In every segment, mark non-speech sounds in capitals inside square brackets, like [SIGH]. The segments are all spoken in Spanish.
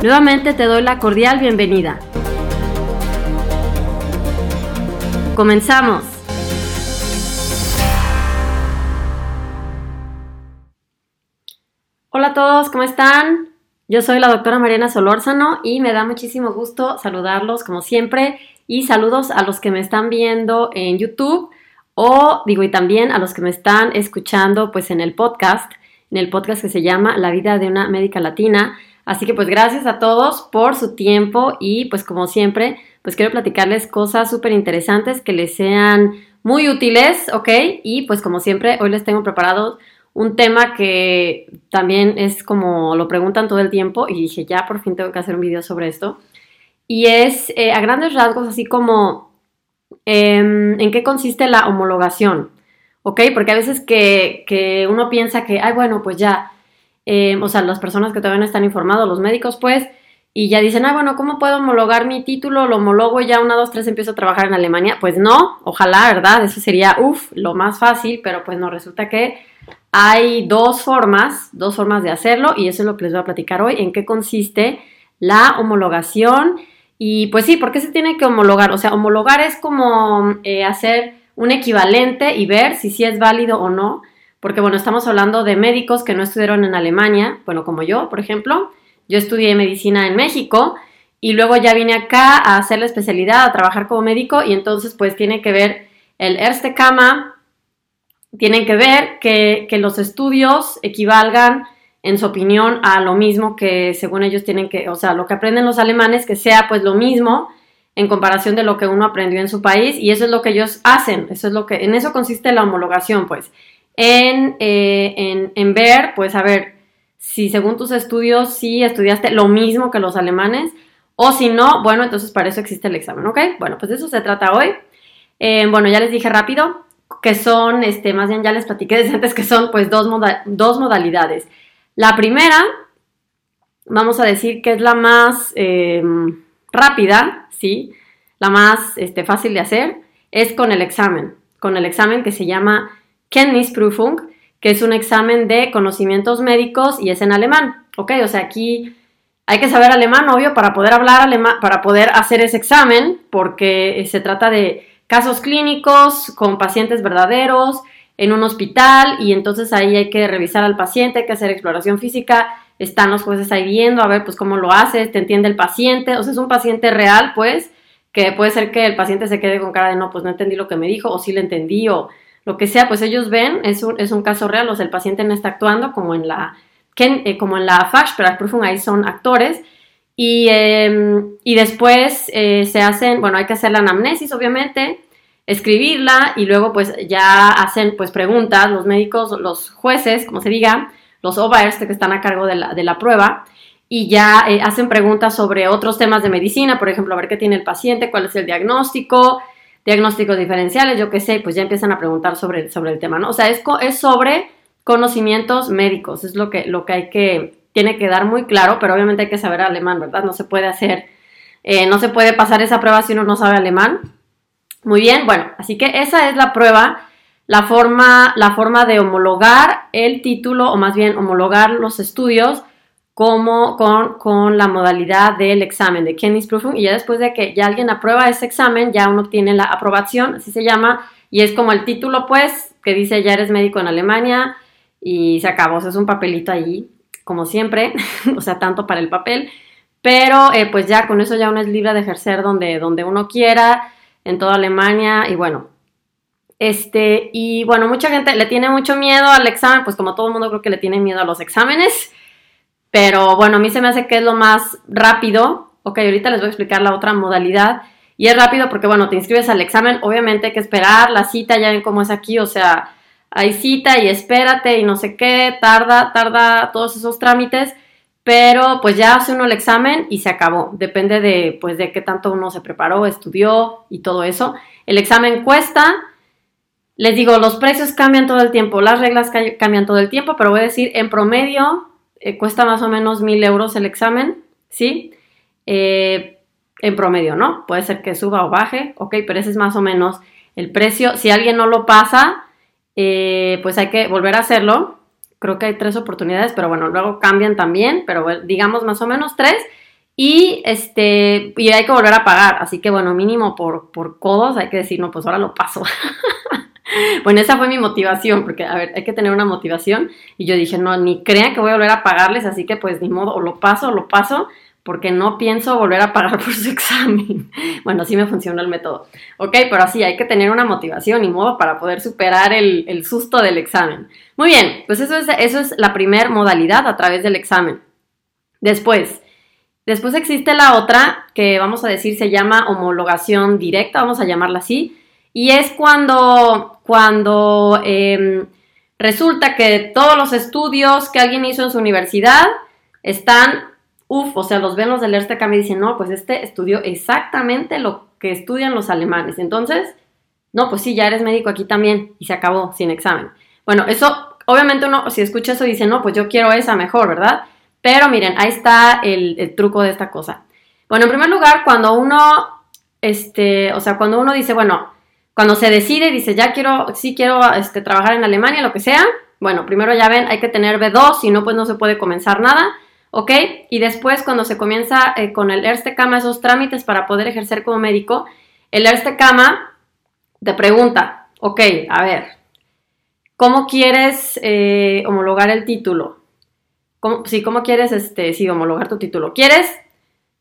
Nuevamente te doy la cordial bienvenida. Comenzamos. Hola a todos, ¿cómo están? Yo soy la doctora Mariana Solórzano y me da muchísimo gusto saludarlos como siempre y saludos a los que me están viendo en YouTube o digo y también a los que me están escuchando pues en el podcast, en el podcast que se llama La vida de una médica latina. Así que pues gracias a todos por su tiempo y pues como siempre, pues quiero platicarles cosas súper interesantes que les sean muy útiles, ¿ok? Y pues como siempre, hoy les tengo preparado un tema que también es como lo preguntan todo el tiempo y dije, ya por fin tengo que hacer un video sobre esto. Y es eh, a grandes rasgos así como em, en qué consiste la homologación, ¿ok? Porque a veces que, que uno piensa que, ay, bueno, pues ya eh, o sea, las personas que todavía no están informados, los médicos, pues, y ya dicen, ah, bueno, ¿cómo puedo homologar mi título? Lo homologo ya una, dos, tres, empiezo a trabajar en Alemania. Pues no, ojalá, ¿verdad? Eso sería, uff, lo más fácil, pero pues no, resulta que hay dos formas, dos formas de hacerlo, y eso es lo que les voy a platicar hoy, en qué consiste la homologación. Y pues sí, ¿por qué se tiene que homologar? O sea, homologar es como eh, hacer un equivalente y ver si sí es válido o no porque bueno, estamos hablando de médicos que no estudiaron en Alemania, bueno, como yo, por ejemplo. Yo estudié medicina en México y luego ya vine acá a hacer la especialidad, a trabajar como médico y entonces pues tiene que ver el Erste Kama, tienen que ver que, que los estudios equivalgan, en su opinión, a lo mismo que según ellos tienen que, o sea, lo que aprenden los alemanes, que sea pues lo mismo en comparación de lo que uno aprendió en su país y eso es lo que ellos hacen, eso es lo que, en eso consiste la homologación, pues eh, en, en, ver, pues a ver, si según tus estudios sí estudiaste lo mismo que los alemanes, o si no, bueno, entonces para eso existe el examen, ¿ok? Bueno, pues de eso se trata hoy. Eh, bueno, ya les dije rápido que son, este, más bien ya les platiqué desde [LAUGHS] antes que son pues dos, dos modalidades. La primera, vamos a decir que es la más eh, rápida, ¿sí? La más este, fácil de hacer, es con el examen, con el examen que se llama Kenntnisprüfung, que es un examen de conocimientos médicos y es en alemán. ¿Ok? O sea, aquí hay que saber alemán, obvio, para poder hablar alemán, para poder hacer ese examen, porque se trata de casos clínicos con pacientes verdaderos en un hospital y entonces ahí hay que revisar al paciente, hay que hacer exploración física, están los jueces ahí viendo, a ver pues cómo lo haces, te entiende el paciente, o sea, es un paciente real, pues, que puede ser que el paciente se quede con cara de no, pues no entendí lo que me dijo, o sí le entendí, o lo que sea, pues ellos ven, es un, es un caso real, o sea, el paciente no está actuando como en la, eh, como en la pero ahí son actores, y, em, y después eh, se hacen, bueno, hay que hacer la anamnesis, obviamente, escribirla, y luego pues ya hacen pues preguntas, los médicos, los jueces, como se diga, los OVAERS que están a cargo de la, de la prueba, y ya eh, hacen preguntas sobre otros temas de medicina, por ejemplo, a ver qué tiene el paciente, cuál es el diagnóstico, diagnósticos diferenciales, yo qué sé, pues ya empiezan a preguntar sobre, sobre el tema, ¿no? O sea, es, es sobre conocimientos médicos, es lo que, lo que hay que, tiene que dar muy claro, pero obviamente hay que saber alemán, ¿verdad? No se puede hacer, eh, no se puede pasar esa prueba si uno no sabe alemán. Muy bien, bueno, así que esa es la prueba, la forma, la forma de homologar el título, o más bien homologar los estudios como con, la modalidad del examen de Kenntnisprüfung y ya después de que ya alguien aprueba ese examen, ya uno tiene la aprobación, así se llama, y es como el título pues que dice ya eres médico en Alemania y se acabó, o sea, es un papelito ahí, como siempre, [LAUGHS] o sea, tanto para el papel, pero eh, pues ya con eso ya uno es libre de ejercer donde, donde uno quiera, en toda Alemania, y bueno, este, y bueno, mucha gente le tiene mucho miedo al examen, pues como todo el mundo creo que le tiene miedo a los exámenes, pero bueno, a mí se me hace que es lo más rápido. Ok, ahorita les voy a explicar la otra modalidad. Y es rápido porque, bueno, te inscribes al examen, obviamente hay que esperar la cita, ya ven cómo es aquí, o sea, hay cita y espérate y no sé qué, tarda, tarda todos esos trámites, pero pues ya hace uno el examen y se acabó. Depende de, pues, de qué tanto uno se preparó, estudió y todo eso. El examen cuesta, les digo, los precios cambian todo el tiempo, las reglas cambian todo el tiempo, pero voy a decir, en promedio eh, cuesta más o menos mil euros el examen, ¿sí? Eh, en promedio, ¿no? Puede ser que suba o baje, ok, pero ese es más o menos el precio. Si alguien no lo pasa, eh, pues hay que volver a hacerlo. Creo que hay tres oportunidades, pero bueno, luego cambian también, pero digamos más o menos tres. Y este, y hay que volver a pagar. Así que bueno, mínimo por, por codos hay que decir, no, pues ahora lo paso. [LAUGHS] [LAUGHS] Bueno, esa fue mi motivación, porque, a ver, hay que tener una motivación. Y yo dije, no, ni crean que voy a volver a pagarles, así que pues ni modo, o lo paso o lo paso, porque no pienso volver a pagar [LAUGHS] por su examen. Bueno, así me funciona el método. Ok, pero así hay que tener una motivación y modo para poder superar el, susto del examen. Muy bien, pues eso es, eso es la primera modalidad a través del examen. Después, después existe la otra que vamos a decir se llama homologación directa, vamos a llamarla así y es cuando, cuando em, resulta que todos los estudios que alguien hizo en su universidad están, uff, o sea, los ven los del Erstekam y dicen, no, pues este estudió exactamente lo que estudian los alemanes. Entonces, no, pues sí, ya eres médico aquí también y se acabó sin examen. Bueno, eso, obviamente uno, si escucha eso, dice, no, pues yo quiero esa mejor, ¿verdad? Pero miren, ahí está el, el truco de esta cosa. Bueno, en primer lugar, cuando uno, este, o sea, cuando uno dice, bueno, cuando se decide y dice, ya quiero, sí quiero este, trabajar en Alemania, lo que sea, bueno, primero ya ven, hay que tener B2, si no, pues no se puede comenzar nada, ¿ok? Y después cuando se comienza eh, con el Erste Kama, esos trámites para poder ejercer como médico, el Erste Kama te pregunta, ok, a ver, ¿cómo quieres eh, homologar el título? ¿Cómo, sí, ¿cómo quieres, este, sí, homologar tu título? ¿Quieres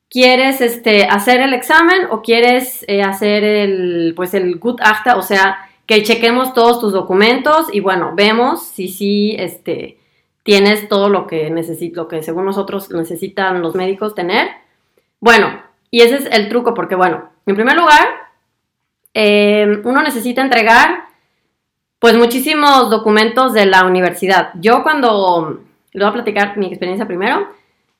¿Quieres este, hacer el examen o quieres eh, hacer el, pues el good acta? O sea, que chequemos todos tus documentos y bueno, vemos si sí este, tienes todo lo que necesito, lo que según nosotros necesitan los médicos tener. Bueno, y ese es el truco porque bueno, en primer lugar, em, uno necesita entregar pues muchísimos documentos de la universidad. Yo cuando, le voy a platicar mi experiencia primero,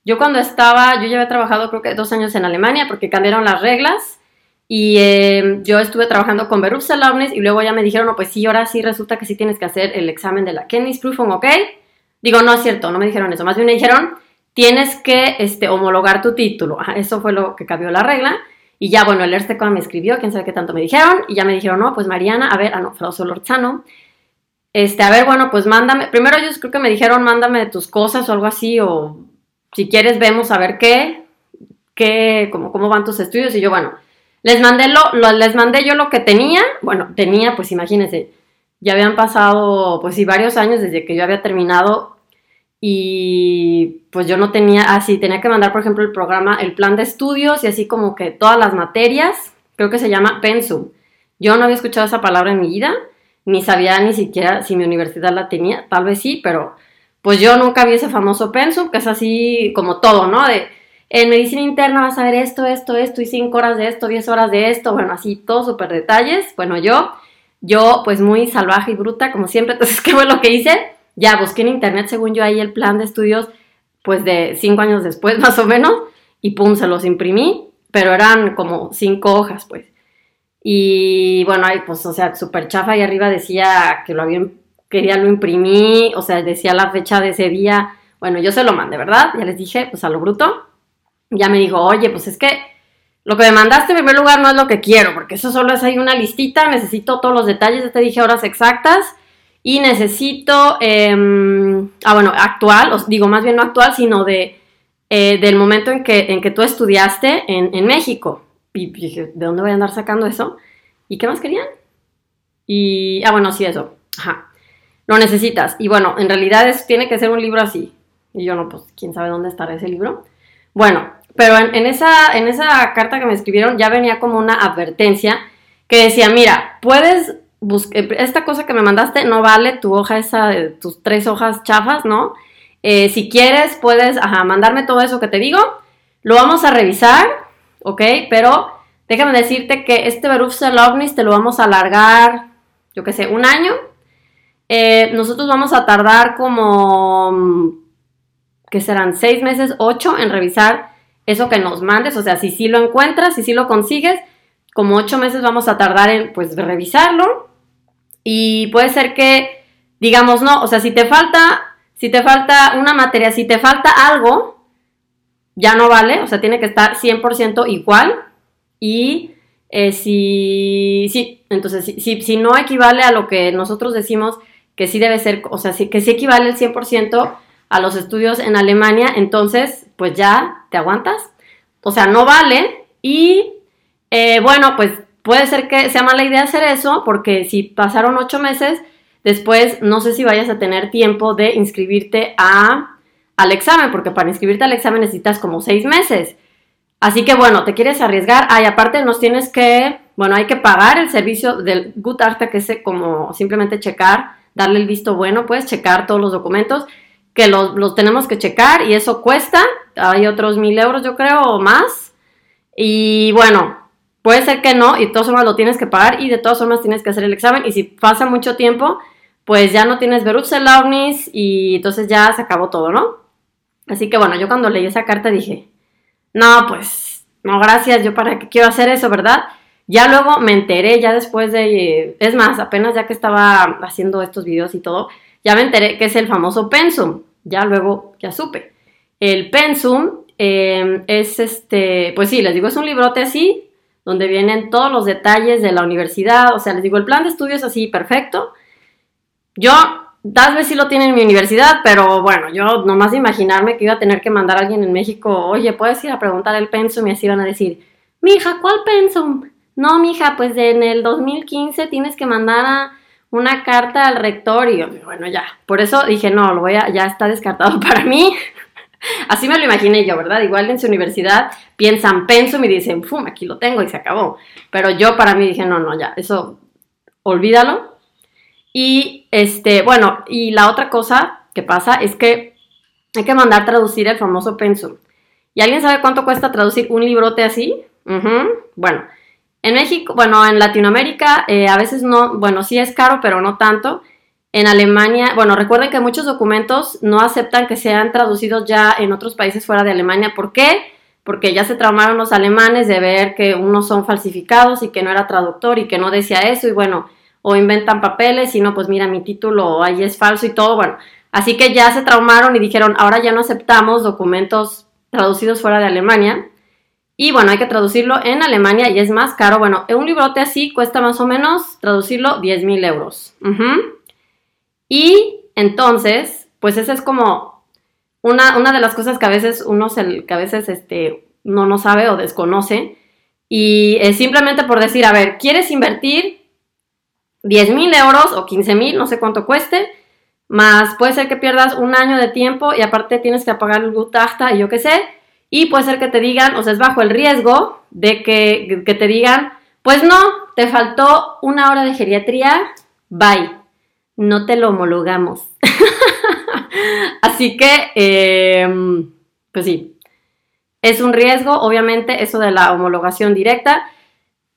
yo cuando estaba, yo ya había trabajado creo que dos años en Alemania porque cambiaron las reglas y eh, yo estuve trabajando con Berufserlaubnis y luego ya me dijeron, no, pues sí, ahora sí resulta que sí tienes que hacer el examen de la Kenntnisprüfung, ¿ok? Digo, no es cierto, no me dijeron eso, más bien me dijeron, tienes que este, homologar tu título. eso fue lo que cambió la regla. Y ya, bueno, el Erstekon me escribió, quién sabe qué tanto me dijeron, y ya me dijeron, no, pues Mariana, a ver, ah, no, Frau Solorzano, este, a ver, bueno, pues mándame, primero ellos creo que me dijeron, mándame tus cosas o algo así, o si quieres vemos a ver qué, qué, cómo, cómo van tus estudios. Y yo, bueno, les mandé, lo, les mandé yo lo que tenía. Bueno, tenía, pues imagínense, ya habían pasado, pues sí, varios años desde que yo había terminado y pues yo no tenía, así, ah, tenía que mandar, por ejemplo, el programa, el plan de estudios y así como que todas las materias, creo que se llama Pensum. Yo no había escuchado esa palabra en mi vida, ni sabía ni siquiera si mi universidad la tenía, tal vez sí, pero pues yo nunca vi ese famoso pensum, que es así como todo, ¿no? De en medicina interna vas a ver esto, esto, esto, y cinco horas de esto, 10 horas de esto, bueno, así todos súper detalles. Bueno, yo, yo pues muy salvaje y bruta, como siempre, [LAUGHS] entonces, ¿qué fue lo que hice? Ya busqué en internet, según yo, ahí el plan de estudios, pues de cinco años después, [LAUGHS] más o menos, y pum, se los imprimí, pero eran como cinco hojas, pues. Y bueno, ahí pues, o sea, súper chafa, y arriba decía que lo habían que ya lo imprimí, o sea, decía la fecha de ese día. Bueno, yo se lo mandé, ¿verdad? Ya les dije, pues a lo bruto. Ya me dijo, oye, pues es que lo que me mandaste en primer lugar no es lo que quiero, porque eso solo es ahí una listita, necesito todos los detalles, ya te dije horas exactas, y necesito, em, ah, bueno, actual, os digo más bien no actual, sino de, eh, del momento en que, en que tú estudiaste en, en México. Y dije, ¿de dónde voy a andar sacando eso? ¿Y qué más querían? Y, ah, bueno, sí, eso. Ajá lo necesitas. Y bueno, en realidad es, tiene que ser un libro así. Y yo no, pues quién sabe dónde estará ese libro. Bueno, pero en, esa, en esa carta que me escribieron ya venía como una advertencia que decía, mira, puedes buscar, esta cosa que me mandaste no vale tu hoja esa, tus tres hojas chafas, ¿no? Eh, si quieres, puedes mandarme todo eso que te digo, lo vamos a revisar, ¿ok? Pero déjame decirte que este Beruf Selovnis te lo vamos a alargar, yo qué sé, un año. Eh, nosotros vamos a tardar como, que serán seis meses, ocho en revisar eso que nos mandes, o sea, si sí lo encuentras, si sí lo consigues, como ocho meses vamos a tardar en, pues, revisarlo. Y puede ser que, digamos, no, o sea, si te falta, si te falta una materia, si te falta algo, ya no vale, o sea, tiene que estar 100% igual. Y eh, si, sí, entonces, si, si, no equivale a lo que nosotros decimos que sí debe ser, o sea, que sí equivale el 100%, a los estudios en Alemania, entonces pues ya te aguantas. O sea, no vale. Y eh, bueno, pues puede ser que sea mala idea hacer eso, porque si pasaron ocho meses, después no sé si vayas a tener tiempo de inscribirte a, al examen, porque para inscribirte al examen necesitas como seis meses. Así que bueno, te quieres arriesgar. Ay, aparte nos tienes que, bueno, hay que pagar el servicio del Gutachter, que es como simplemente checar, darle el visto bueno, pues checar todos los documentos que los, tenemos que checar y eso cuesta, hay otros mil euros yo creo o más. Y bueno, puede ser que no y de todas formas lo tienes que pagar y de todas formas tienes que hacer el examen y si pasa mucho tiempo, pues ya no tienes Berufserlaubnis y entonces ya se acabó todo, ¿no? Así que bueno, yo cuando leí esa carta dije, no, pues, no, gracias, yo para qué quiero hacer eso, ¿verdad? Ya luego me enteré, ya después de, es más, apenas ya que estaba haciendo estos videos y todo, ya me enteré que es el famoso pensum ya luego ya supe. El pensum em, es este, pues sí, les digo, es un librote así, donde vienen todos los detalles de la universidad, o sea, les digo, el plan de estudios así, perfecto. Yo, tal vez sí lo tiene en mi universidad, pero bueno, yo nomás de imaginarme que iba a tener que mandar a alguien en México, oye, puedes ir a preguntar el pensum y así van a decir, mija, ¿cuál pensum? No, mija, pues en el 2015 tienes que mandar una carta al rector y bueno, ya, por eso dije, no, lo voy a, ya está descartado [LAUGHS] para mí. Así me lo imaginé yo, ¿verdad? Igual en su universidad piensan pensum y dicen, ¡fum! Aquí lo tengo y se acabó. Pero yo para mí dije, no, no, ya, eso, olvídalo. Y este, bueno, y la otra cosa que pasa es que hay que mandar traducir el famoso pensum. ¿Y alguien sabe cuánto cuesta traducir un librote así? Bueno, en México, bueno, en Latinoamérica eh, a veces no, bueno, sí es caro, pero no tanto. En Alemania, bueno, recuerden que muchos documentos no aceptan que sean traducidos ya en otros países fuera de Alemania. ¿Por qué? Porque ya se traumaron los alemanes de ver que unos son falsificados y que no era traductor y que no decía eso y bueno, o inventan papeles y no, pues mira, mi título ahí es falso y todo, bueno. Así que ya se traumaron y dijeron, ahora ya no aceptamos documentos traducidos fuera de Alemania. Y bueno, hay que traducirlo en Alemania y es más caro. Bueno, un librote así cuesta más o menos traducirlo 10 mil euros. Y entonces, pues esa es como una, una, de las cosas que a veces uno se, que a veces este, no, no sabe o desconoce. Y simplemente por decir, a ver, ¿quieres invertir 10 mil euros o 15 mil, no sé cuánto cueste? Más puede ser que pierdas un año de tiempo y aparte tienes que pagar el Gutachta y yo qué sé y puede ser que te digan, o sea, es bajo el riesgo de que, te digan, pues no, te faltó una hora de geriatría, bye, no te lo homologamos. [LAUGHS] Así que, em, pues sí, es un riesgo, obviamente, eso de la homologación directa.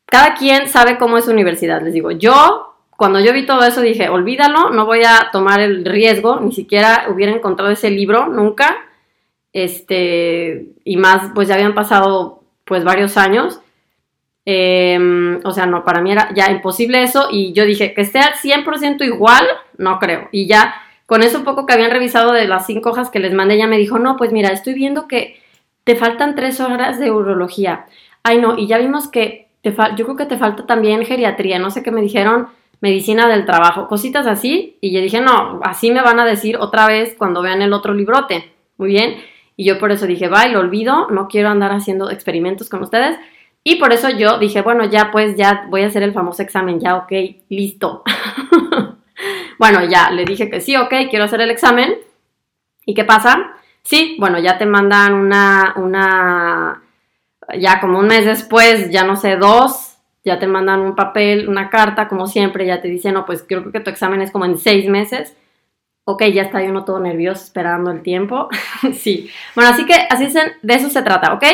Cada quien sabe cómo es universidad, les digo. Yo, cuando yo vi todo eso, dije, olvídalo, no voy a tomar el riesgo, ni siquiera hubiera encontrado ese libro, nunca este, y más, pues ya habían pasado pues varios años. Em, o sea, no, para mí era ya imposible eso y yo dije que al 100% igual, no creo. Y ya con eso poco que habían revisado de las cinco hojas que les mandé, ella me dijo, no, pues mira, estoy viendo que te faltan tres horas de urología. Ay, no, y ya vimos que te yo creo que te falta también geriatría, no sé qué me dijeron, medicina del trabajo, cositas así. Y yo dije, no, así me van a decir otra vez cuando vean el otro librote. Muy bien. Y yo por eso dije, va, lo olvido, no quiero andar haciendo experimentos con ustedes. Y por eso yo dije, bueno, ya pues ya voy a hacer el famoso examen, ya, ok, listo. [LAUGHS] bueno, ya le dije que sí, ok, quiero hacer el examen. ¿Y qué pasa? Sí, bueno, ya te mandan una, una, ya como un mes después, ya no sé, dos, ya te mandan un papel, una carta, como siempre, ya te dicen, no, pues creo que tu examen es como en seis meses. Ok, ya está uno todo nervioso esperando el tiempo. [LAUGHS] sí. Bueno, así que así de eso se trata, ¿ok?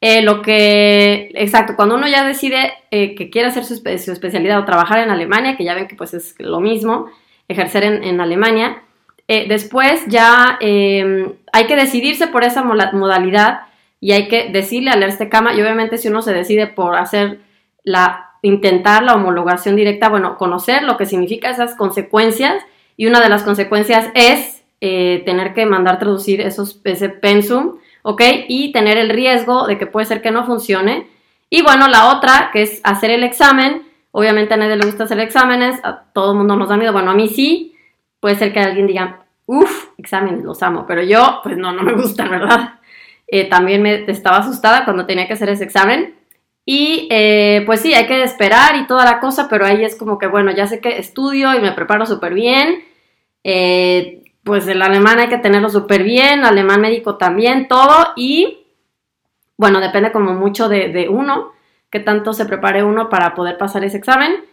Eh, lo que, exacto, cuando uno ya decide eh, que quiere hacer su, especialidad o trabajar en Alemania, que ya ven que pues es lo mismo, ejercer en, Alemania, eh, después ya hay que decidirse por esa modalidad y hay que decirle al este cama y obviamente si uno se decide por hacer la, intentar la homologación directa, bueno, conocer lo que significa esas consecuencias y una de las consecuencias es tener que mandar traducir esos, ese pensum ¿ok? Y tener el riesgo de que puede ser que no funcione. Y bueno, la otra, que es hacer el examen. Obviamente a nadie le gusta hacer exámenes, a todo el mundo nos da miedo. Bueno, a mí sí. Puede ser que alguien diga, uff, exámenes, los amo. Pero yo, pues no, no me gusta, ¿verdad? Eh, también me estaba asustada cuando tenía que hacer ese examen. Y eh, pues sí, hay que esperar y toda la cosa, pero ahí es como que, bueno, ya sé que estudio y me preparo súper bien. Eh, pues el alemán hay que tenerlo súper bien, alemán médico también, todo. Y bueno, depende como mucho de, uno, que tanto se prepare uno para poder pasar ese examen.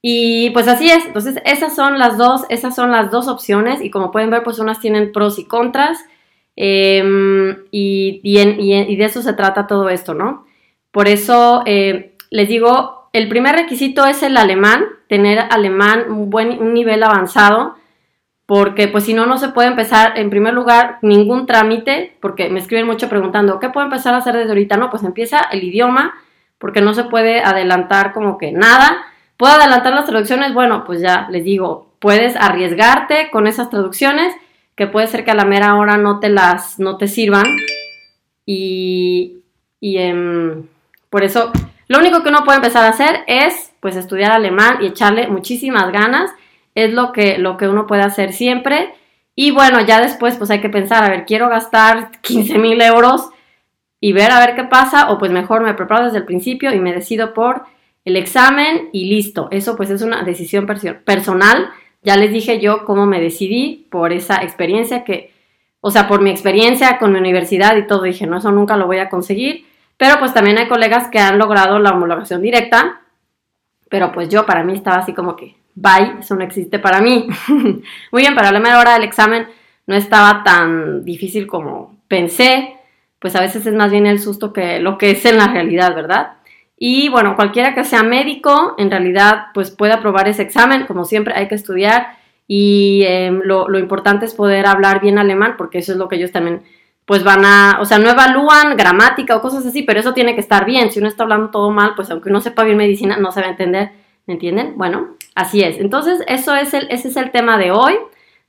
Y pues así es. Entonces, esas son las dos, esas son las dos opciones. Y como pueden ver, pues unas tienen pros y contras. Em, y, de eso se trata todo esto, ¿no? Por eso eh, les digo, el primer requisito es el alemán, tener alemán un nivel avanzado porque pues si no, no se puede empezar en primer lugar ningún trámite, porque me escriben mucho preguntando, ¿qué puedo empezar a hacer desde ahorita? No, pues empieza el idioma, porque no se puede adelantar como que nada. ¿Puedo adelantar las traducciones? Bueno, pues ya les digo, puedes arriesgarte con esas traducciones, que puede ser que a la mera hora no te las, no te sirvan. Y, y em, por eso, lo único que uno puede empezar a hacer es pues estudiar alemán y echarle muchísimas ganas es lo que, lo que uno puede hacer siempre. Y bueno, ya después pues hay que pensar, a ver, quiero gastar [LAUGHS] 15 mil euros y ver a ver qué pasa, o pues mejor me preparo desde el principio y me decido por el examen y listo. Eso pues es una decisión personal. Ya les dije yo cómo me decidí por esa experiencia que, o sea, por mi experiencia con mi universidad y todo, dije, no, eso nunca lo voy a conseguir. Pero pues también hay colegas que han logrado la homologación directa, pero pues yo para mí estaba así como que, bye, eso no existe para mí. [LAUGHS] Muy bien, para la mera hora del examen no estaba tan difícil como pensé, pues a veces es más bien el susto que lo que es en la realidad, ¿verdad? Y bueno, cualquiera que sea médico, en realidad, pues puede aprobar ese examen, como siempre hay que estudiar y em, lo, lo importante es poder hablar bien alemán, porque eso es lo que ellos también pues van a, o sea, no evalúan gramática o cosas así, pero eso tiene que estar bien. Si uno está hablando todo mal, pues aunque uno sepa bien medicina, no se va a entender, ¿me entienden? Bueno, Así es. Entonces, eso es el, ese es el tema de hoy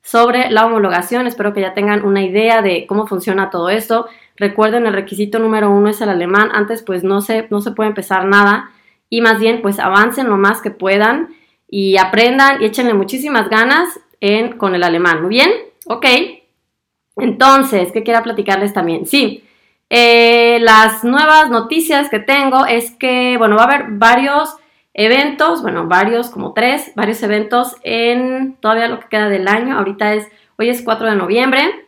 sobre la homologación. Espero que ya tengan una idea de cómo funciona todo esto. Recuerden, el requisito número uno es el alemán. Antes, pues no se, no se puede empezar nada. Y más bien, pues avancen lo más que puedan y aprendan y échenle muchísimas ganas en, con el alemán. Muy bien, ok. Entonces, ¿qué quiero platicarles también? Sí, eh, las nuevas noticias que tengo es que, bueno, va a haber varios eventos, bueno, varios, como tres, varios eventos en todavía lo que queda del año. Ahorita es, hoy es 4 de noviembre.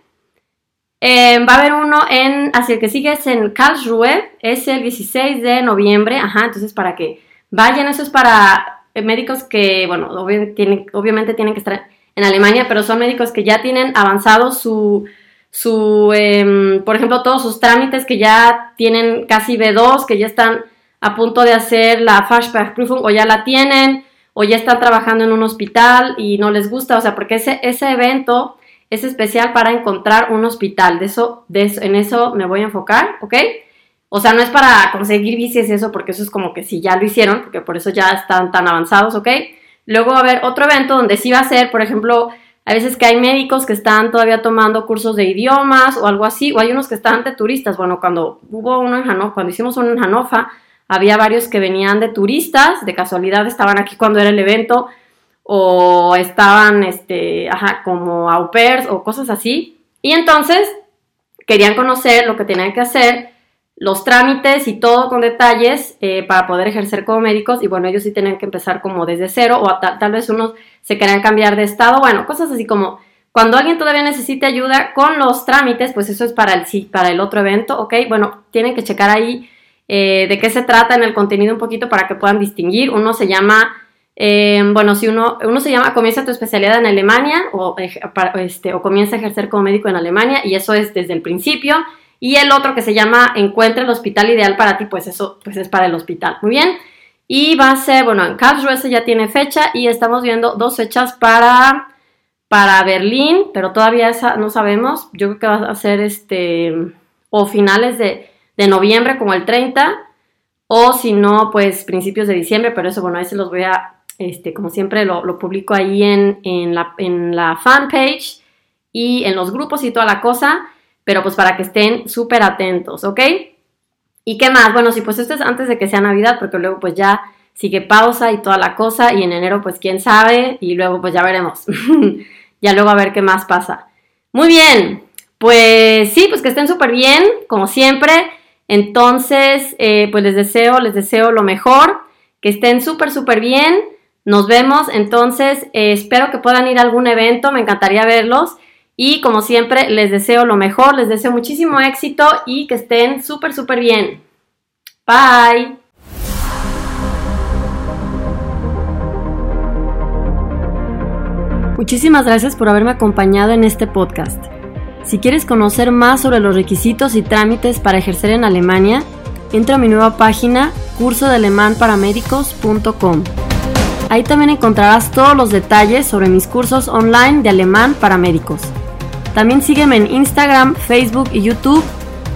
Eh, va a haber uno en, así que sigue es en Karlsruhe, es el 16 de noviembre, ajá, entonces para que vayan, eso es para médicos que, bueno, obviamente tienen que estar en Alemania, pero son médicos que ya tienen avanzado su, su em, por ejemplo, todos sus trámites, que ya tienen casi B2, que ya están a punto de hacer la Fachsprachprüfung o ya la tienen o ya están trabajando en un hospital y no les gusta, o sea, porque ese, ese evento es especial para encontrar un hospital, de eso, de en eso me voy a enfocar, ¿ok? O sea, no es para conseguir bicis eso, porque eso es como que si ya lo hicieron, porque por eso ya están tan avanzados, ¿ok? Luego va a haber otro evento donde sí va a ser, por ejemplo, a veces que hay médicos que están todavía tomando cursos de idiomas o algo así, o hay unos que están de turistas. Bueno, cuando hubo uno en Hannover, cuando hicimos uno en Hannover, había varios que venían de turistas, de casualidad estaban aquí cuando era el evento, o estaban, este, como au pairs o cosas así. Y entonces querían conocer lo que tenían que hacer, los trámites y todo con detalles eh, para poder ejercer como médicos. Y bueno, ellos sí tenían que empezar como desde cero, o tal, vez unos se querían cambiar de estado, bueno, cosas así como Cuando alguien todavía necesite ayuda con los trámites, pues eso es para el, para el otro evento, ¿ok? Bueno, tienen que checar ahí eh, de qué se trata en el contenido un poquito para que puedan distinguir. Uno se llama, eh, bueno, si uno, uno se llama Comienza tu especialidad en Alemania o, este, o comienza a ejercer como médico en Alemania y eso es desde el principio. Y el otro que se llama Encuentra el hospital ideal para ti, pues eso pues es para el hospital. Muy bien. Y va a ser, bueno, en Karlsruhe ya tiene fecha y estamos viendo dos fechas para, para Berlín, pero todavía esa no sabemos. Yo creo que va a ser este, o finales de, de noviembre como el 30, o si no, pues principios de diciembre, pero eso, bueno, ahí se los voy a, este, como siempre, lo, publico ahí en, en, la, en la fanpage y en los grupos y toda la cosa pero pues para que estén súper atentos, ¿ok? ¿Y qué más? Bueno, sí, pues esto es antes de que sea Navidad, porque luego pues ya sigue pausa y toda la cosa, y en enero pues quién sabe, y luego pues ya veremos, [LAUGHS] ya luego a ver qué más pasa. Muy bien, pues sí, pues que estén súper bien, como siempre, entonces eh, pues les deseo, les deseo lo mejor, que estén súper, súper bien, nos vemos, entonces eh, espero que puedan ir a algún evento, me encantaría verlos. Y como siempre, les deseo lo mejor, les deseo muchísimo éxito y que estén súper, súper bien. Bye. Muchísimas gracias por haberme acompañado en este podcast. Si quieres conocer más sobre los requisitos y trámites para ejercer en Alemania, entra a mi nueva página cursodealemanparamédicos.com. Ahí también encontrarás todos los detalles sobre mis cursos online de alemán para médicos. También sígueme en Instagram, Facebook y YouTube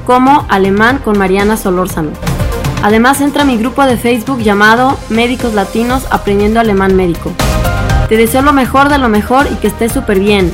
como Alemán con Mariana Solórzano. Además entra a mi grupo de Facebook llamado Médicos Latinos Aprendiendo Alemán Médico. Te deseo lo mejor de lo mejor y que estés súper bien.